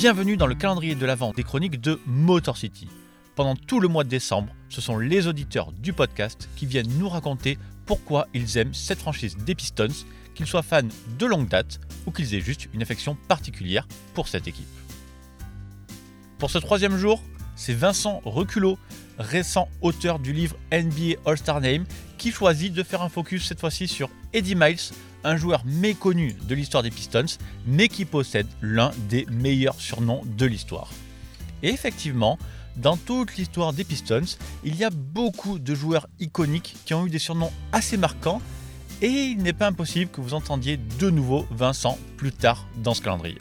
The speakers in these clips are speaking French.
Bienvenue dans le calendrier de l'Avent des chroniques de Motor City. Pendant tout le mois de décembre, ce sont les auditeurs du podcast qui viennent nous raconter pourquoi ils aiment cette franchise des Pistons, qu'ils soient fans de longue date ou qu'ils aient juste une affection particulière pour cette équipe. Pour ce troisième jour, c'est Vincent Reculot, récent auteur du livre NBA All-Star Name, qui choisit de faire un focus cette fois-ci sur Eddie Miles, un joueur méconnu de l'histoire des Pistons, mais qui possède l'un des meilleurs surnoms de l'histoire. Et effectivement, dans toute l'histoire des Pistons, il y a beaucoup de joueurs iconiques qui ont eu des surnoms assez marquants, et il n'est pas impossible que vous entendiez de nouveau Vincent plus tard dans ce calendrier.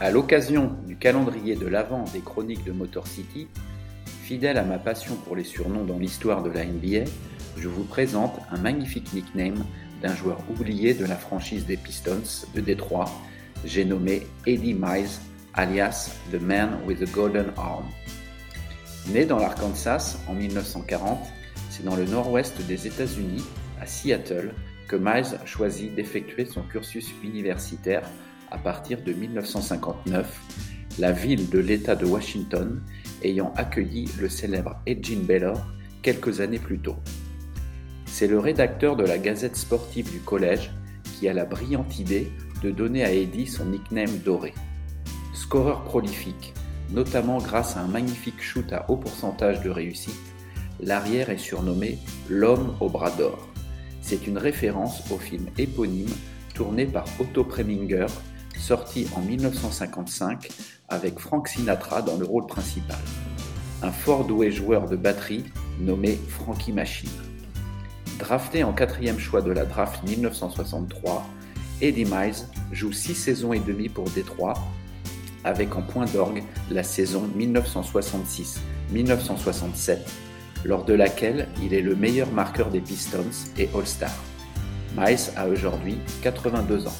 À l'occasion du calendrier de l'avant des chroniques de Motor City, fidèle à ma passion pour les surnoms dans l'histoire de la NBA, je vous présente un magnifique nickname d'un joueur oublié de la franchise des Pistons de Détroit, j'ai nommé Eddie Miles, alias The Man with the Golden Arm. Né dans l'Arkansas en 1940, c'est dans le nord-ouest des États-Unis, à Seattle, que Miles a choisi d'effectuer son cursus universitaire à partir de 1959, la ville de l'État de Washington ayant accueilli le célèbre Edgin Baylor quelques années plus tôt. C'est le rédacteur de la Gazette sportive du collège qui a la brillante idée de donner à Eddie son nickname doré. Scoreur prolifique, notamment grâce à un magnifique shoot à haut pourcentage de réussite, l'arrière est surnommé l'homme au bras d'or. C'est une référence au film éponyme tourné par Otto Preminger, sorti en 1955 avec Frank Sinatra dans le rôle principal. Un fort doué joueur de batterie nommé Frankie Machine. Drafté en quatrième choix de la draft 1963, Eddie Miles joue six saisons et demie pour Détroit, avec en point d'orgue la saison 1966-1967, lors de laquelle il est le meilleur marqueur des Pistons et All-Star. Miles a aujourd'hui 82 ans.